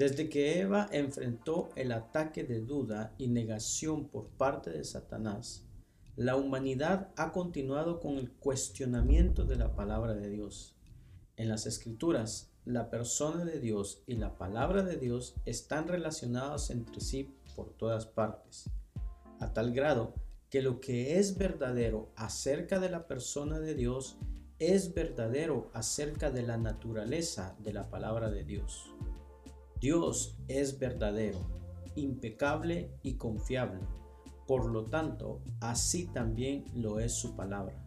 Desde que Eva enfrentó el ataque de duda y negación por parte de Satanás, la humanidad ha continuado con el cuestionamiento de la palabra de Dios. En las escrituras, la persona de Dios y la palabra de Dios están relacionados entre sí por todas partes, a tal grado que lo que es verdadero acerca de la persona de Dios es verdadero acerca de la naturaleza de la palabra de Dios. Dios es verdadero, impecable y confiable. Por lo tanto, así también lo es su palabra.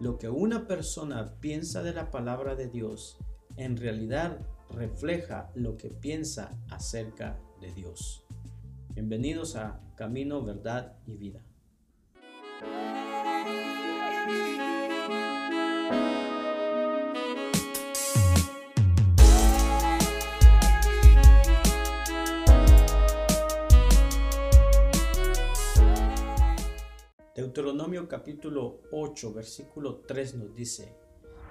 Lo que una persona piensa de la palabra de Dios en realidad refleja lo que piensa acerca de Dios. Bienvenidos a Camino, Verdad y Vida. Deuteronomio capítulo 8 versículo 3 nos dice,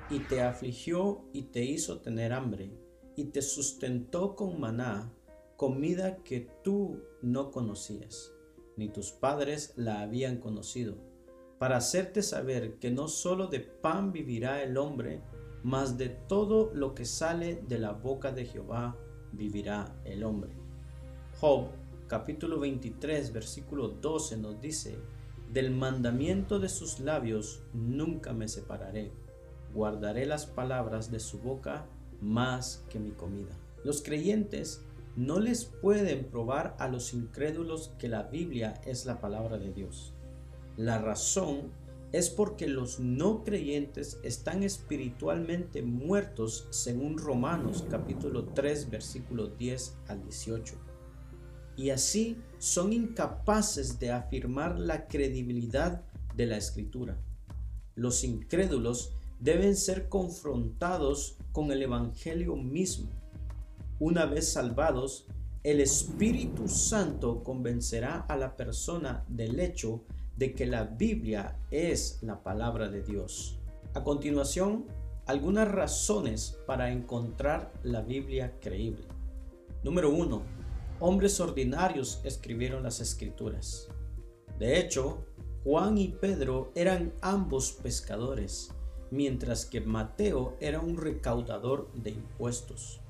y te afligió y te hizo tener hambre, y te sustentó con maná, comida que tú no conocías, ni tus padres la habían conocido, para hacerte saber que no sólo de pan vivirá el hombre, mas de todo lo que sale de la boca de Jehová vivirá el hombre. Job capítulo 23 versículo 12 nos dice, del mandamiento de sus labios nunca me separaré. Guardaré las palabras de su boca más que mi comida. Los creyentes no les pueden probar a los incrédulos que la Biblia es la palabra de Dios. La razón es porque los no creyentes están espiritualmente muertos según Romanos capítulo 3 versículo 10 al 18 y así son incapaces de afirmar la credibilidad de la escritura. Los incrédulos deben ser confrontados con el Evangelio mismo. Una vez salvados, el Espíritu Santo convencerá a la persona del hecho de que la Biblia es la palabra de Dios. A continuación, algunas razones para encontrar la Biblia creíble. Número 1 hombres ordinarios escribieron las escrituras. De hecho, Juan y Pedro eran ambos pescadores, mientras que Mateo era un recaudador de impuestos.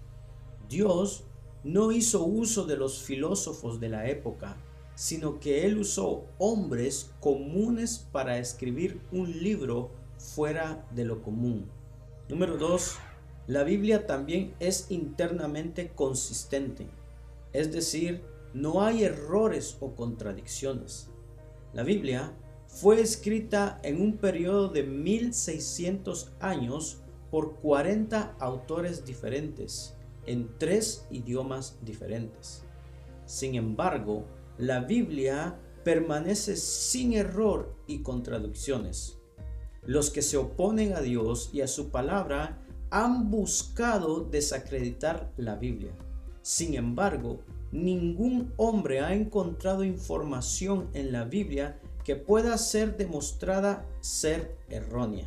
Dios no hizo uso de los filósofos de la época, sino que él usó hombres comunes para escribir un libro fuera de lo común. Número 2. La Biblia también es internamente consistente es decir, no hay errores o contradicciones. La Biblia fue escrita en un periodo de 1600 años por 40 autores diferentes en tres idiomas diferentes. Sin embargo, la Biblia permanece sin error y contradicciones. Los que se oponen a Dios y a su palabra han buscado desacreditar la Biblia. Sin embargo, ningún hombre ha encontrado información en la Biblia que pueda ser demostrada ser errónea.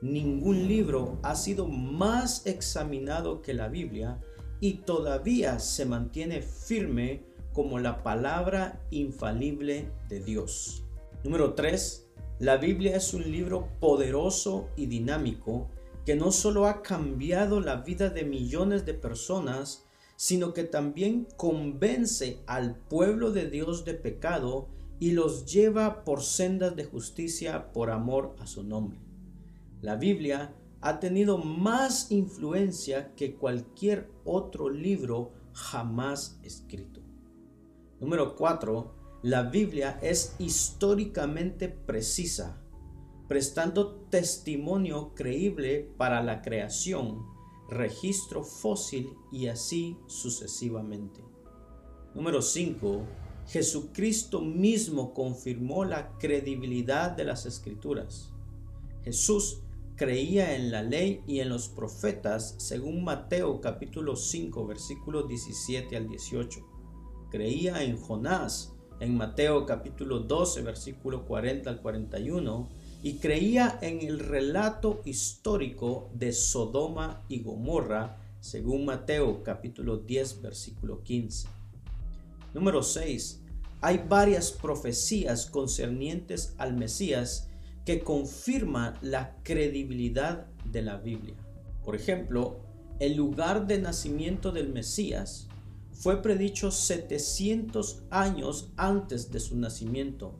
Ningún libro ha sido más examinado que la Biblia y todavía se mantiene firme como la palabra infalible de Dios. Número 3. La Biblia es un libro poderoso y dinámico que no solo ha cambiado la vida de millones de personas, sino que también convence al pueblo de Dios de pecado y los lleva por sendas de justicia por amor a su nombre. La Biblia ha tenido más influencia que cualquier otro libro jamás escrito. Número 4. La Biblia es históricamente precisa, prestando testimonio creíble para la creación registro fósil y así sucesivamente. Número 5. Jesucristo mismo confirmó la credibilidad de las escrituras. Jesús creía en la ley y en los profetas según Mateo capítulo 5 versículos 17 al 18. Creía en Jonás en Mateo capítulo 12 versículo 40 al 41 y creía en el relato histórico de Sodoma y Gomorra según Mateo capítulo 10 versículo 15. Número 6. Hay varias profecías concernientes al Mesías que confirman la credibilidad de la Biblia. Por ejemplo, el lugar de nacimiento del Mesías fue predicho 700 años antes de su nacimiento,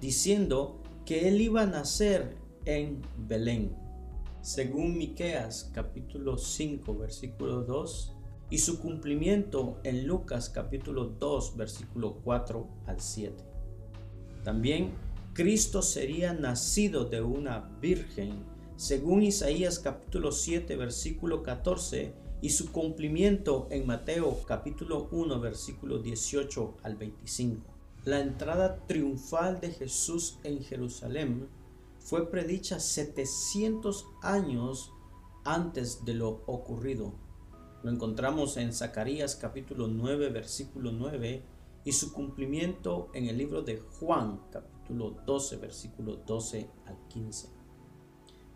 diciendo que él iba a nacer en Belén, según Miqueas capítulo 5 versículo 2 y su cumplimiento en Lucas capítulo 2 versículo 4 al 7. También Cristo sería nacido de una virgen según Isaías capítulo 7 versículo 14 y su cumplimiento en Mateo capítulo 1 versículo 18 al 25. La entrada triunfal de Jesús en Jerusalén fue predicha 700 años antes de lo ocurrido. Lo encontramos en Zacarías capítulo 9 versículo 9 y su cumplimiento en el libro de Juan capítulo 12 versículo 12 al 15.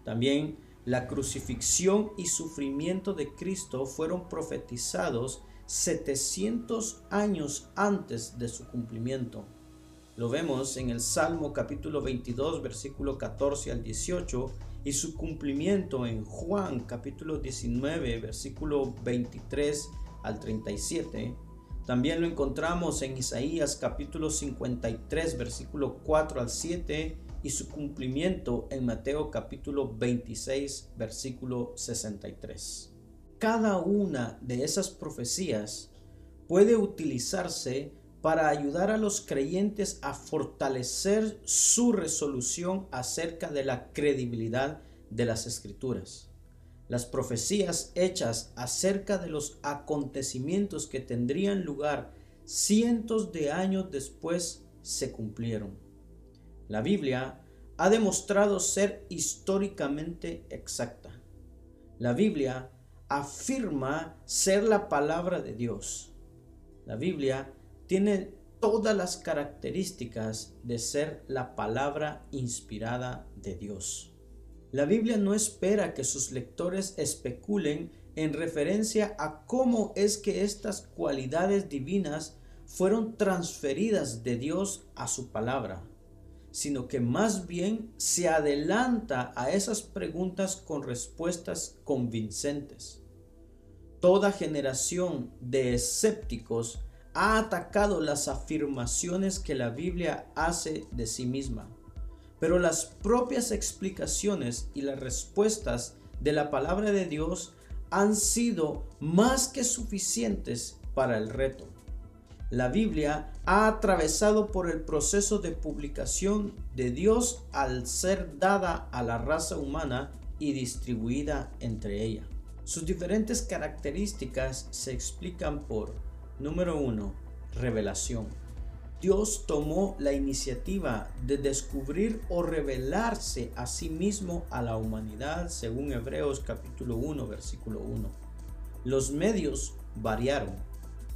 También la crucifixión y sufrimiento de Cristo fueron profetizados 700 años antes de su cumplimiento. Lo vemos en el Salmo capítulo 22 versículo 14 al 18 y su cumplimiento en Juan capítulo 19 versículo 23 al 37. También lo encontramos en Isaías capítulo 53 versículo 4 al 7 y su cumplimiento en Mateo capítulo 26 versículo 63. Cada una de esas profecías puede utilizarse para ayudar a los creyentes a fortalecer su resolución acerca de la credibilidad de las escrituras. Las profecías hechas acerca de los acontecimientos que tendrían lugar cientos de años después se cumplieron. La Biblia ha demostrado ser históricamente exacta. La Biblia afirma ser la palabra de Dios. La Biblia tiene todas las características de ser la palabra inspirada de Dios. La Biblia no espera que sus lectores especulen en referencia a cómo es que estas cualidades divinas fueron transferidas de Dios a su palabra sino que más bien se adelanta a esas preguntas con respuestas convincentes. Toda generación de escépticos ha atacado las afirmaciones que la Biblia hace de sí misma, pero las propias explicaciones y las respuestas de la palabra de Dios han sido más que suficientes para el reto. La Biblia ha atravesado por el proceso de publicación de Dios al ser dada a la raza humana y distribuida entre ella. Sus diferentes características se explican por, número uno, revelación. Dios tomó la iniciativa de descubrir o revelarse a sí mismo a la humanidad según Hebreos capítulo 1 versículo 1. Los medios variaron.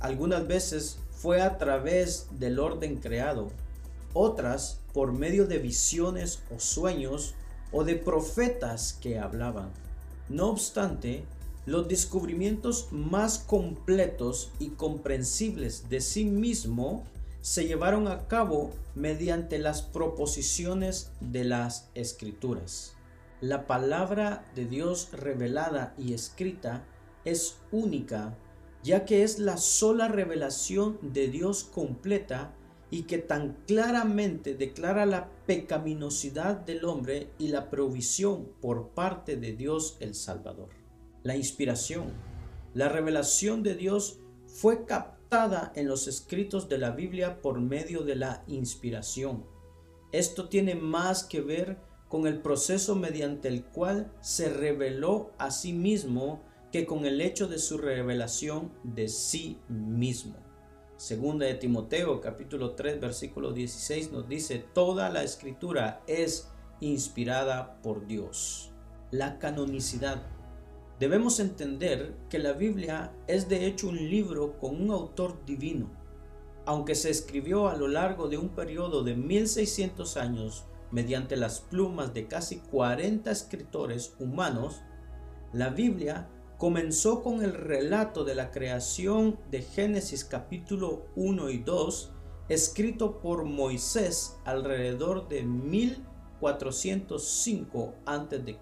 Algunas veces fue a través del orden creado, otras por medio de visiones o sueños o de profetas que hablaban. No obstante, los descubrimientos más completos y comprensibles de sí mismo se llevaron a cabo mediante las proposiciones de las escrituras. La palabra de Dios revelada y escrita es única ya que es la sola revelación de Dios completa y que tan claramente declara la pecaminosidad del hombre y la provisión por parte de Dios el Salvador. La inspiración, la revelación de Dios fue captada en los escritos de la Biblia por medio de la inspiración. Esto tiene más que ver con el proceso mediante el cual se reveló a sí mismo que con el hecho de su revelación de sí mismo. Segunda de Timoteo capítulo 3 versículo 16 nos dice, toda la escritura es inspirada por Dios. La canonicidad. Debemos entender que la Biblia es de hecho un libro con un autor divino. Aunque se escribió a lo largo de un periodo de 1600 años mediante las plumas de casi 40 escritores humanos, la Biblia comenzó con el relato de la creación de Génesis capítulo 1 y 2, escrito por Moisés alrededor de 1405 a.C.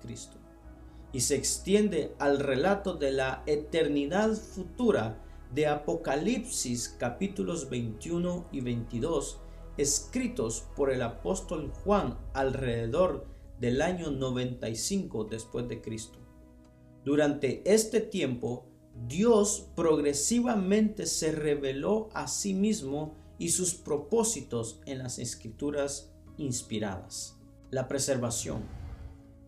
y se extiende al relato de la eternidad futura de Apocalipsis capítulos 21 y 22, escritos por el apóstol Juan alrededor del año 95 después de Cristo. Durante este tiempo, Dios progresivamente se reveló a sí mismo y sus propósitos en las escrituras inspiradas. La preservación.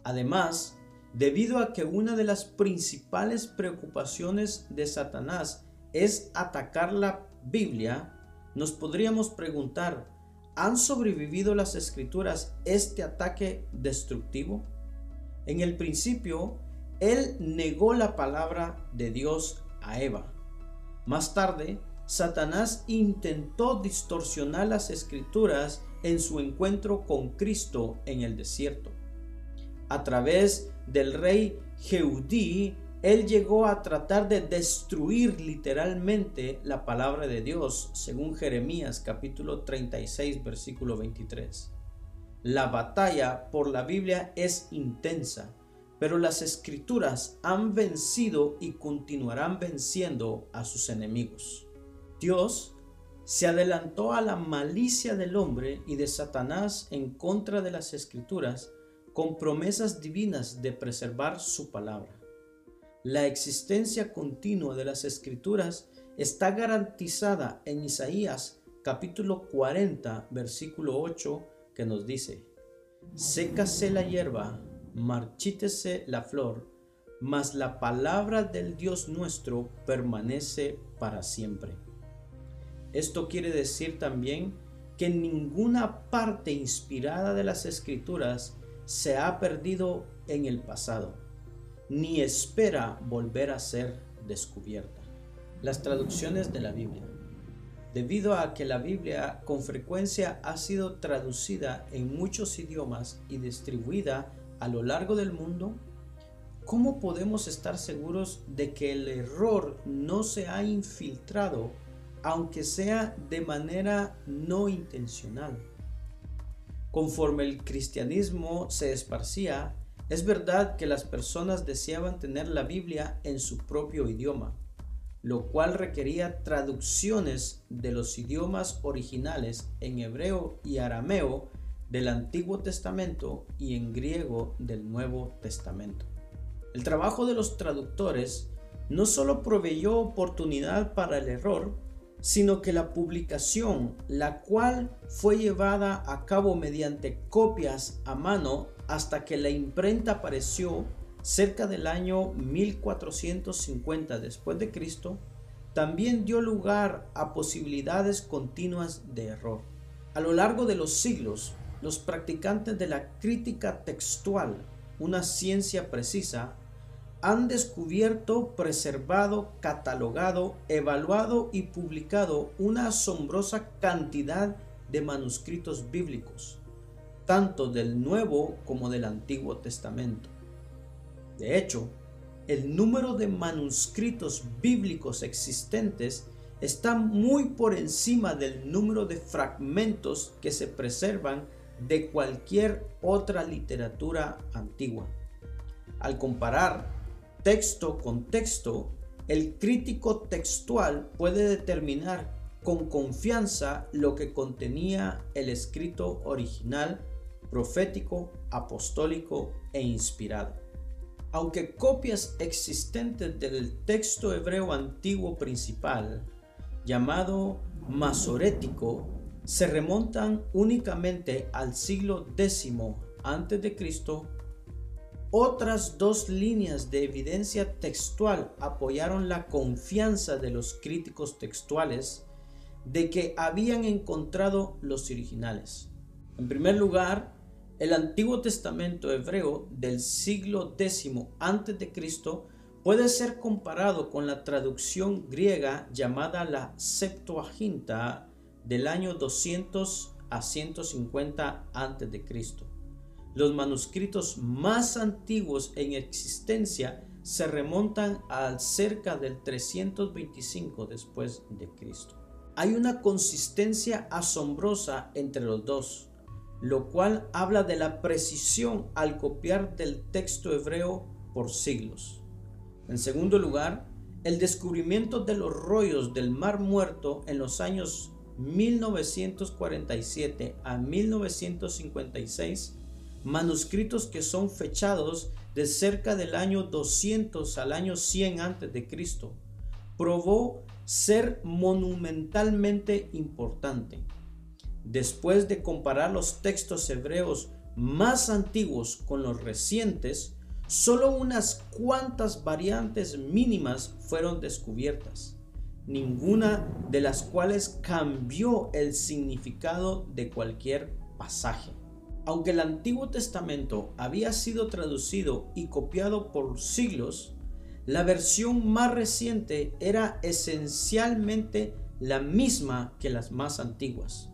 Además, debido a que una de las principales preocupaciones de Satanás es atacar la Biblia, nos podríamos preguntar, ¿han sobrevivido las escrituras este ataque destructivo? En el principio, él negó la palabra de Dios a Eva. Más tarde, Satanás intentó distorsionar las escrituras en su encuentro con Cristo en el desierto. A través del rey Jeudí, él llegó a tratar de destruir literalmente la palabra de Dios, según Jeremías capítulo 36 versículo 23. La batalla por la Biblia es intensa, pero las escrituras han vencido y continuarán venciendo a sus enemigos. Dios se adelantó a la malicia del hombre y de Satanás en contra de las escrituras con promesas divinas de preservar su palabra. La existencia continua de las escrituras está garantizada en Isaías capítulo 40 versículo 8 que nos dice, Sécase la hierba, marchítese la flor, mas la palabra del Dios nuestro permanece para siempre. Esto quiere decir también que ninguna parte inspirada de las escrituras se ha perdido en el pasado ni espera volver a ser descubierta. Las traducciones de la Biblia. Debido a que la Biblia con frecuencia ha sido traducida en muchos idiomas y distribuida a lo largo del mundo, ¿cómo podemos estar seguros de que el error no se ha infiltrado, aunque sea de manera no intencional? Conforme el cristianismo se esparcía, es verdad que las personas deseaban tener la Biblia en su propio idioma, lo cual requería traducciones de los idiomas originales en hebreo y arameo del Antiguo Testamento y en griego del Nuevo Testamento. El trabajo de los traductores no solo proveyó oportunidad para el error, sino que la publicación, la cual fue llevada a cabo mediante copias a mano hasta que la imprenta apareció cerca del año 1450 después de Cristo, también dio lugar a posibilidades continuas de error. A lo largo de los siglos, los practicantes de la crítica textual, una ciencia precisa, han descubierto, preservado, catalogado, evaluado y publicado una asombrosa cantidad de manuscritos bíblicos, tanto del Nuevo como del Antiguo Testamento. De hecho, el número de manuscritos bíblicos existentes está muy por encima del número de fragmentos que se preservan de cualquier otra literatura antigua. Al comparar texto con texto, el crítico textual puede determinar con confianza lo que contenía el escrito original, profético, apostólico e inspirado. Aunque copias existentes del texto hebreo antiguo principal, llamado masorético, se remontan únicamente al siglo X a.C., otras dos líneas de evidencia textual apoyaron la confianza de los críticos textuales de que habían encontrado los originales. En primer lugar, el Antiguo Testamento hebreo del siglo X a.C. puede ser comparado con la traducción griega llamada la Septuaginta del año 200 a 150 a.C. Los manuscritos más antiguos en existencia se remontan al cerca del 325 después de Cristo. Hay una consistencia asombrosa entre los dos, lo cual habla de la precisión al copiar del texto hebreo por siglos. En segundo lugar, el descubrimiento de los rollos del Mar Muerto en los años 1947 a 1956, manuscritos que son fechados de cerca del año 200 al año 100 antes de Cristo, probó ser monumentalmente importante. Después de comparar los textos hebreos más antiguos con los recientes, solo unas cuantas variantes mínimas fueron descubiertas, ninguna de las cuales cambió el significado de cualquier pasaje. Aunque el Antiguo Testamento había sido traducido y copiado por siglos, la versión más reciente era esencialmente la misma que las más antiguas.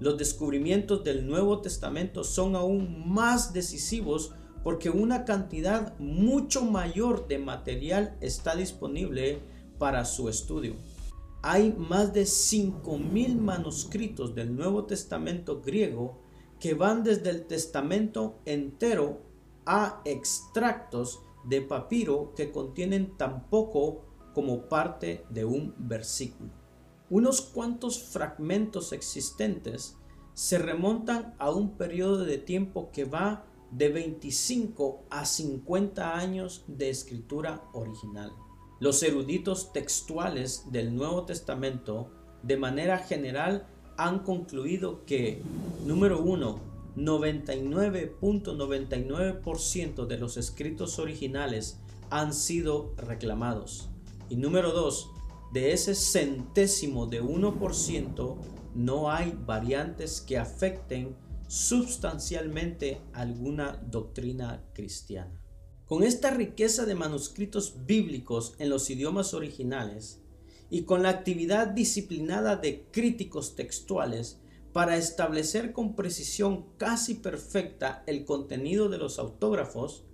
Los descubrimientos del Nuevo Testamento son aún más decisivos porque una cantidad mucho mayor de material está disponible para su estudio. Hay más de 5.000 manuscritos del Nuevo Testamento griego que van desde el Testamento entero a extractos de papiro que contienen tan poco como parte de un versículo. Unos cuantos fragmentos existentes se remontan a un periodo de tiempo que va de 25 a 50 años de escritura original. Los eruditos textuales del Nuevo Testamento de manera general han concluido que, número uno, 99.99% de los escritos originales han sido reclamados. Y número 2, de ese centésimo de 1% no hay variantes que afecten sustancialmente alguna doctrina cristiana. Con esta riqueza de manuscritos bíblicos en los idiomas originales y con la actividad disciplinada de críticos textuales, para establecer con precisión casi perfecta el contenido de los autógrafos,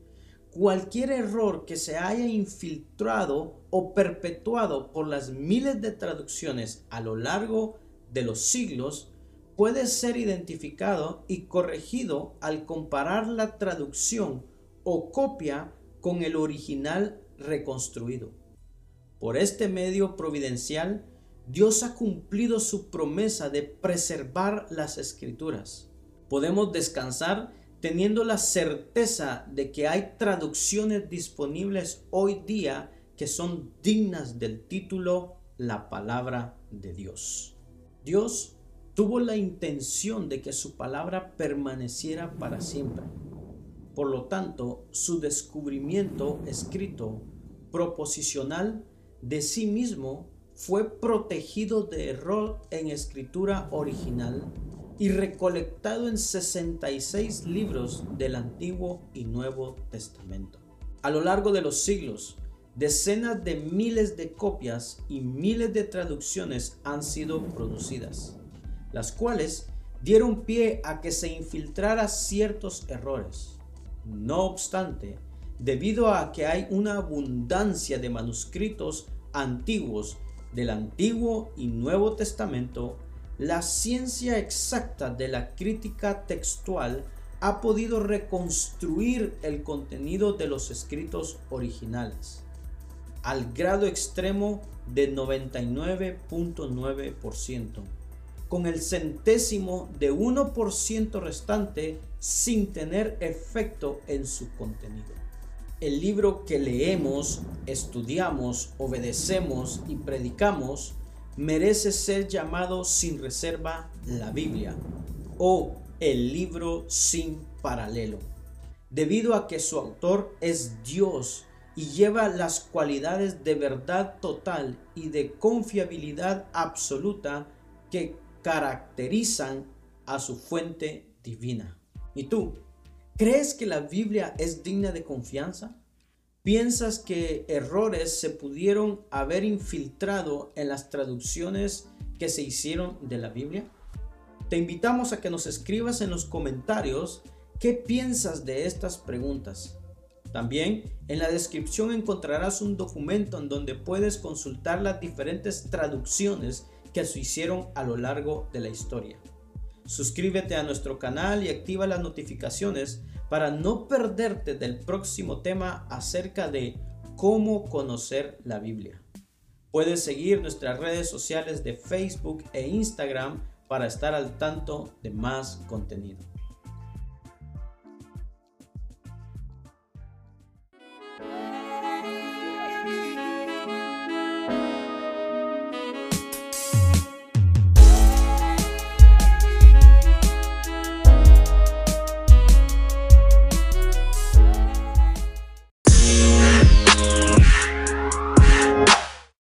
cualquier error que se haya infiltrado o perpetuado por las miles de traducciones a lo largo de los siglos puede ser identificado y corregido al comparar la traducción o copia con el original reconstruido. Por este medio providencial, Dios ha cumplido su promesa de preservar las escrituras. Podemos descansar teniendo la certeza de que hay traducciones disponibles hoy día que son dignas del título La palabra de Dios. Dios tuvo la intención de que su palabra permaneciera para siempre. Por lo tanto, su descubrimiento escrito proposicional de sí mismo fue protegido de error en escritura original y recolectado en 66 libros del Antiguo y Nuevo Testamento. A lo largo de los siglos, decenas de miles de copias y miles de traducciones han sido producidas, las cuales dieron pie a que se infiltrara ciertos errores. No obstante, debido a que hay una abundancia de manuscritos antiguos del Antiguo y Nuevo Testamento, la ciencia exacta de la crítica textual ha podido reconstruir el contenido de los escritos originales al grado extremo de 99.9%, con el centésimo de 1% restante sin tener efecto en su contenido. El libro que leemos, estudiamos, obedecemos y predicamos merece ser llamado sin reserva la Biblia o el libro sin paralelo, debido a que su autor es Dios y lleva las cualidades de verdad total y de confiabilidad absoluta que caracterizan a su fuente divina. ¿Y tú? ¿Crees que la Biblia es digna de confianza? ¿Piensas que errores se pudieron haber infiltrado en las traducciones que se hicieron de la Biblia? Te invitamos a que nos escribas en los comentarios qué piensas de estas preguntas. También en la descripción encontrarás un documento en donde puedes consultar las diferentes traducciones que se hicieron a lo largo de la historia. Suscríbete a nuestro canal y activa las notificaciones para no perderte del próximo tema acerca de cómo conocer la Biblia. Puedes seguir nuestras redes sociales de Facebook e Instagram para estar al tanto de más contenido.